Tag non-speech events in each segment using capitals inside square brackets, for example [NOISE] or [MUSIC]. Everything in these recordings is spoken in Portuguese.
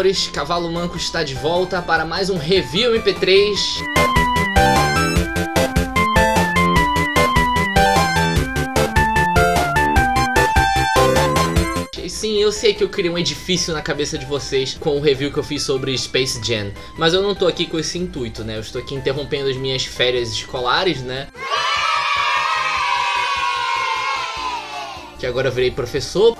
meus amores, Cavalo Manco está de volta para mais um Review MP3. Sim, eu sei que eu criei um edifício na cabeça de vocês com o review que eu fiz sobre Space Jam, mas eu não tô aqui com esse intuito, né? Eu estou aqui interrompendo as minhas férias escolares, né? Que agora eu virei professor.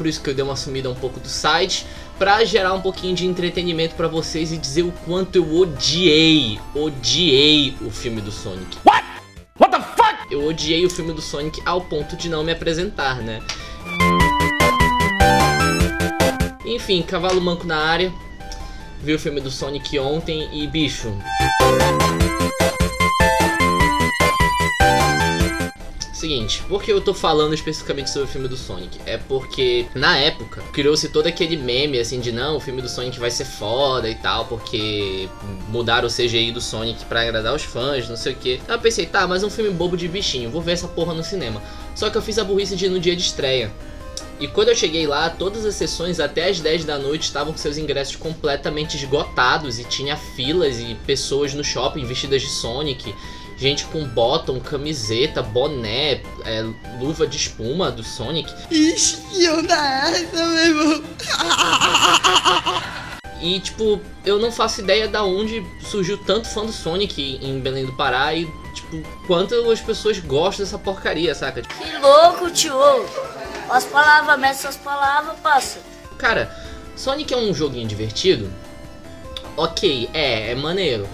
Por isso que eu dei uma sumida um pouco do site, pra gerar um pouquinho de entretenimento para vocês e dizer o quanto eu odiei, odiei o filme do Sonic. What? What the fuck? Eu odiei o filme do Sonic ao ponto de não me apresentar, né? Enfim, cavalo manco na área. Vi o filme do Sonic ontem e bicho. Seguinte, por que eu tô falando especificamente sobre o filme do Sonic? É porque na época criou-se todo aquele meme assim de não, o filme do Sonic vai ser foda e tal, porque mudaram o CGI do Sonic para agradar os fãs, não sei o que. Aí eu pensei, tá, mas é um filme bobo de bichinho, vou ver essa porra no cinema. Só que eu fiz a burrice de ir no dia de estreia. E quando eu cheguei lá, todas as sessões até as 10 da noite estavam com seus ingressos completamente esgotados e tinha filas e pessoas no shopping vestidas de Sonic, gente com bottom, camiseta, boné, é, luva de espuma do Sonic. Ixi, que onda é essa, meu irmão? [LAUGHS] E tipo, eu não faço ideia da onde surgiu tanto fã do Sonic em Belém do Pará e tipo, quanto as pessoas gostam dessa porcaria, saca? Que louco, tio! As palavras, mestre, as palavras, passa. Cara, Sonic é um joguinho divertido. Ok, é, é maneiro.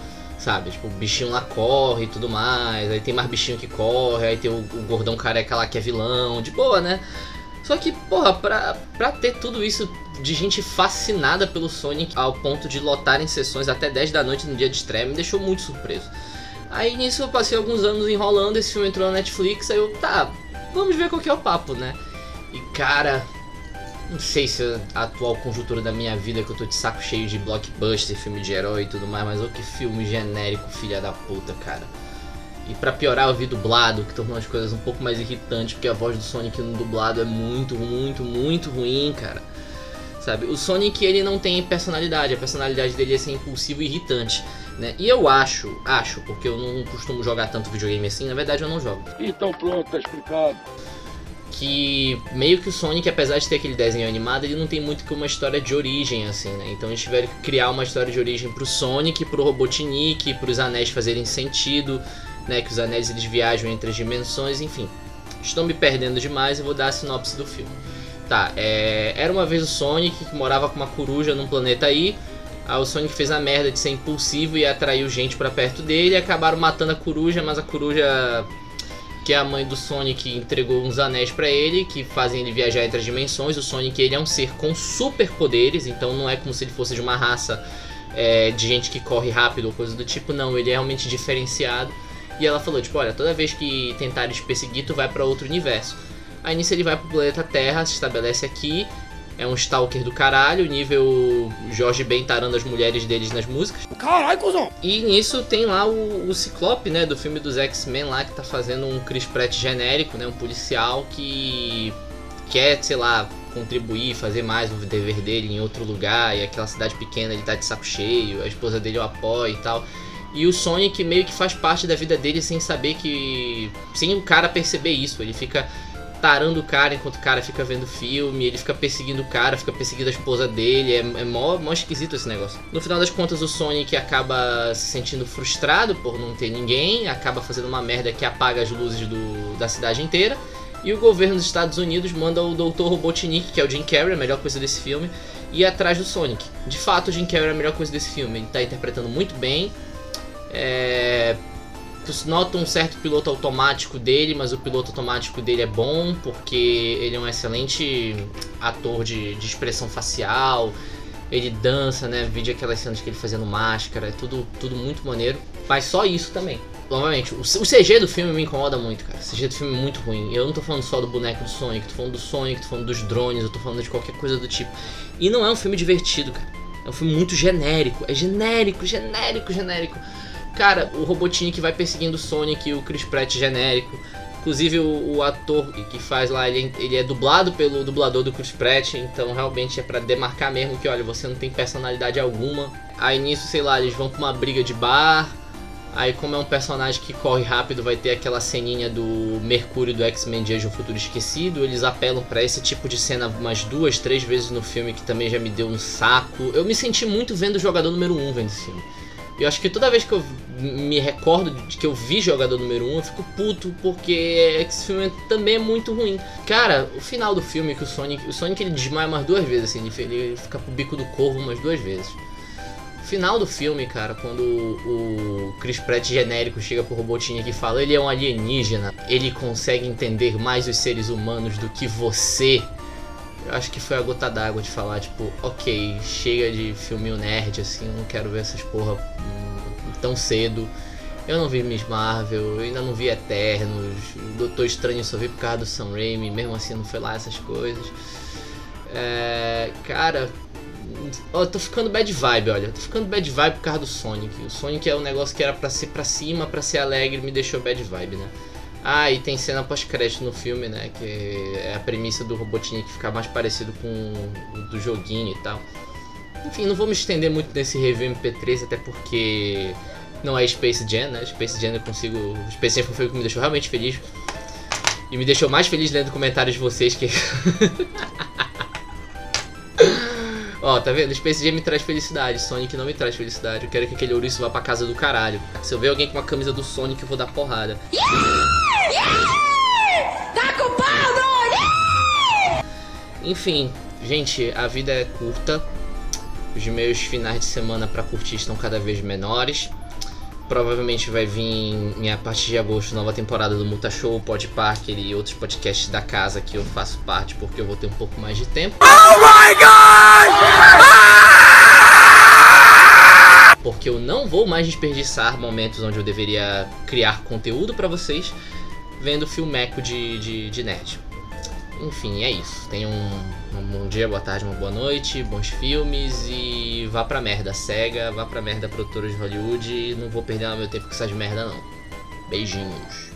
Sabe? Tipo, o bichinho lá corre e tudo mais. Aí tem mais bichinho que corre. Aí tem o, o gordão careca lá que é vilão. De boa, né? Só que, porra, pra, pra ter tudo isso de gente fascinada pelo Sonic ao ponto de lotarem sessões até 10 da noite no dia de estreia me deixou muito surpreso. Aí nisso eu passei alguns anos enrolando, esse filme entrou na Netflix, aí eu, tá, vamos ver qual que é o papo, né? E cara, não sei se é a atual conjuntura da minha vida que eu tô de saco cheio de blockbuster, filme de herói e tudo mais, mas o que filme genérico, filha da puta, cara. E pra piorar, eu vi dublado, que tornou as coisas um pouco mais irritantes, porque a voz do Sonic no dublado é muito, muito, muito ruim, cara. Sabe? O Sonic ele não tem personalidade, a personalidade dele é ser impulsivo e irritante, né? E eu acho, acho, porque eu não costumo jogar tanto videogame assim, na verdade eu não jogo. Então pronto, tá explicado. Que meio que o Sonic, apesar de ter aquele desenho animado, ele não tem muito que uma história de origem, assim, né? Então eles tiveram que criar uma história de origem pro Sonic, pro Robotnik, pros anéis fazerem sentido, né? Que os anéis eles viajam entre as dimensões, enfim. Estou me perdendo demais e vou dar a sinopse do filme. Tá, é... era uma vez o Sonic que morava com uma coruja num planeta aí. Aí o Sonic fez a merda de ser impulsivo e atraiu gente pra perto dele. E acabaram matando a coruja, mas a coruja que é a mãe do Sonic entregou uns anéis pra ele que fazem ele viajar entre as dimensões. O Sonic ele é um ser com superpoderes, então não é como se ele fosse de uma raça é, de gente que corre rápido ou coisa do tipo, não, ele é realmente diferenciado. E ela falou, tipo, olha, toda vez que tentares te perseguir, tu vai pra outro universo. Aí nisso ele vai pro planeta Terra, se estabelece aqui, é um stalker do caralho, nível Jorge Ben tarando as mulheres deles nas músicas. Caralho, cuzão! E nisso tem lá o, o Ciclope, né, do filme dos X-Men lá, que tá fazendo um Chris Pratt genérico, né, um policial que quer, sei lá, contribuir, fazer mais o dever dele em outro lugar, e aquela cidade pequena ele tá de saco cheio, a esposa dele o apoia e tal. E o Sonic meio que faz parte da vida dele sem saber que. sem o cara perceber isso. Ele fica tarando o cara enquanto o cara fica vendo filme, ele fica perseguindo o cara, fica perseguindo a esposa dele, é, é mó, mó esquisito esse negócio. No final das contas, o Sonic acaba se sentindo frustrado por não ter ninguém, acaba fazendo uma merda que apaga as luzes do, da cidade inteira. E o governo dos Estados Unidos manda o Dr. Robotnik, que é o Jim Carrey, a melhor coisa desse filme, ir atrás do Sonic. De fato, o Jim Carrey é a melhor coisa desse filme. Ele tá interpretando muito bem. É... Tu nota um certo piloto automático dele, mas o piloto automático dele é bom porque ele é um excelente ator de, de expressão facial. Ele dança, né? Vídeo aquelas cenas que ele fazendo máscara, é tudo, tudo muito maneiro. Mas só isso também. Novamente, o, o CG do filme me incomoda muito, cara. O CG do filme é muito ruim. Eu não tô falando só do boneco do Sonic, tô falando do Sonic, tô falando dos drones, eu tô falando de qualquer coisa do tipo. E não é um filme divertido, cara. É um filme muito genérico. É genérico, genérico, genérico. Cara, o Robotnik vai perseguindo o Sonic e o Chris Pratt genérico. Inclusive o, o ator que faz lá, ele, ele, é dublado pelo dublador do Chris Pratt, então realmente é para demarcar mesmo que, olha, você não tem personalidade alguma. Aí nisso, sei lá, eles vão pra uma briga de bar. Aí como é um personagem que corre rápido, vai ter aquela ceninha do Mercúrio do X-Men de um Futuro Esquecido. Eles apelam para esse tipo de cena umas duas, três vezes no filme, que também já me deu um saco. Eu me senti muito vendo o jogador número 1 um vendo esse filme. Eu acho que toda vez que eu me recordo de que eu vi jogador número 1, um, eu fico puto, porque esse filme também é muito ruim. Cara, o final do filme que o Sonic. O Sonic ele desmaia umas duas vezes, assim, ele fica pro bico do corvo umas duas vezes. O final do filme, cara, quando o Chris Pratt genérico chega pro Robotinho e fala, ele é um alienígena, ele consegue entender mais os seres humanos do que você. Eu acho que foi a gota d'água de falar, tipo, ok, chega de filminho nerd, assim, não quero ver essas porra hum, tão cedo. Eu não vi Miss Marvel, eu ainda não vi Eternos, Doutor Estranho só vi por causa do Sam Raimi, mesmo assim não foi lá essas coisas. É, cara, eu tô ficando bad vibe, olha. Tô ficando bad vibe por causa do Sonic. O Sonic é um negócio que era para ser pra cima, para ser alegre, me deixou bad vibe, né? Ah, e tem cena pós-crédito no filme, né? Que é a premissa do Robotnik ficar mais parecido com o do joguinho e tal. Enfim, não vou me estender muito nesse review MP3, até porque não é Space Jam, né? Space Jam eu consigo. Space Jam foi o que me deixou realmente feliz. E me deixou mais feliz lendo comentários de vocês que. [LAUGHS] Ó, tá vendo? Space Jam me traz felicidade, Sonic não me traz felicidade. Eu quero que aquele ouriço vá pra casa do caralho. Se eu ver alguém com uma camisa do Sonic, eu vou dar porrada. Tá com Enfim, gente, a vida é curta. Os meus finais de semana para curtir estão cada vez menores. Provavelmente vai vir a partir de agosto nova temporada do Muta Show, Pod Parker e outros podcasts da casa que eu faço parte porque eu vou ter um pouco mais de tempo. Oh my god! Porque eu não vou mais desperdiçar momentos onde eu deveria criar conteúdo para vocês vendo filmeco de, de, de nerd. Enfim, é isso. Tenham um, um, bom dia, boa tarde, uma boa noite, bons filmes e vá pra merda, cega, vá pra merda, produtora de Hollywood. Não vou perder meu tempo com essas merda, não. Beijinhos.